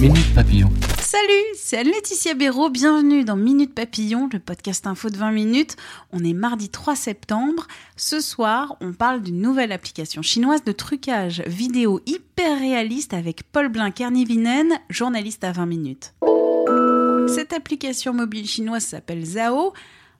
Minute Papillon. Salut, c'est Laetitia Béraud, bienvenue dans Minute Papillon, le podcast info de 20 minutes. On est mardi 3 septembre. Ce soir, on parle d'une nouvelle application chinoise de trucage vidéo hyper réaliste avec Paul Blin-Kernivinen, journaliste à 20 minutes. Cette application mobile chinoise s'appelle Zao.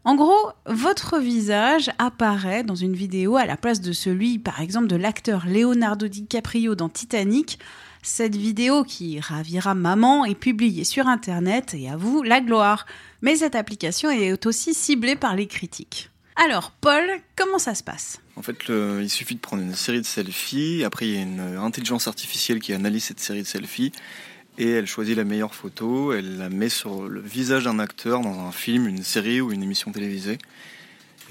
En gros, votre visage apparaît dans une vidéo à la place de celui, par exemple, de l'acteur Leonardo DiCaprio dans Titanic. Cette vidéo qui ravira maman est publiée sur Internet et à vous la gloire. Mais cette application est aussi ciblée par les critiques. Alors, Paul, comment ça se passe? En fait, il suffit de prendre une série de selfies. Après, il y a une intelligence artificielle qui analyse cette série de selfies et elle choisit la meilleure photo. Elle la met sur le visage d'un acteur dans un film, une série ou une émission télévisée.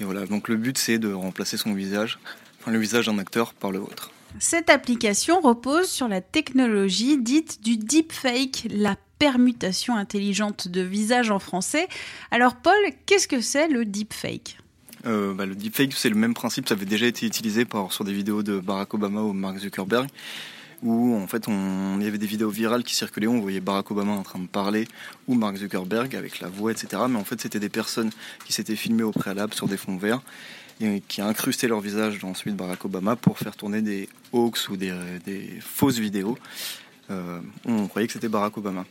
Et voilà. Donc le but, c'est de remplacer son visage, enfin le visage d'un acteur, par le vôtre. Cette application repose sur la technologie dite du deepfake, la permutation intelligente de visage en français. Alors Paul, qu'est-ce que c'est le deepfake? Euh, bah, le deepfake, c'est le même principe. Ça avait déjà été utilisé par, sur des vidéos de Barack Obama ou Mark Zuckerberg, où en fait on, y avait des vidéos virales qui circulaient. On voyait Barack Obama en train de parler ou Mark Zuckerberg avec la voix, etc. Mais en fait, c'était des personnes qui s'étaient filmées au préalable sur des fonds verts et qui incrustaient leur visage dans celui de Barack Obama pour faire tourner des hoax ou des, des fausses vidéos. Euh, on croyait que c'était Barack Obama.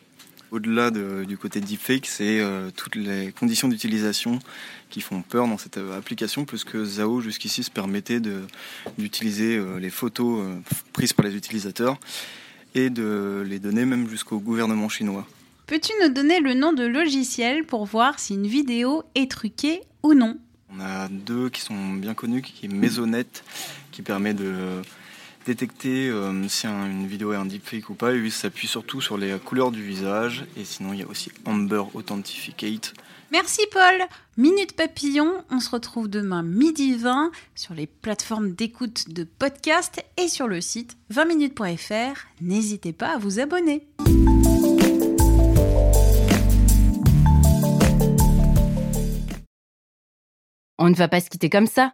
Au-delà de- du côté deepfake, c'est euh, toutes les conditions d'utilisation qui font peur dans cette euh, application, puisque Zao jusqu'ici se permettait d'utiliser euh, les photos euh, prises par les utilisateurs et de les donner même jusqu'au gouvernement chinois. Peux-tu nous donner le nom de logiciel pour voir si une vidéo est truquée ou non? On a deux qui sont bien connus, qui est Maisonnette, qui permet de détecter euh, si un- une vidéo est un deepfake ou pas, et lui s'appuie surtout sur les couleurs du visage, et sinon il y a aussi Amber Authentificate, Merci Paul Minute Papillon, on se retrouve demain midi 20 sur les plateformes d'écoute de podcast et sur le site 20minutes.fr. N'hésitez pas à vous abonner. On ne va pas se quitter comme ça.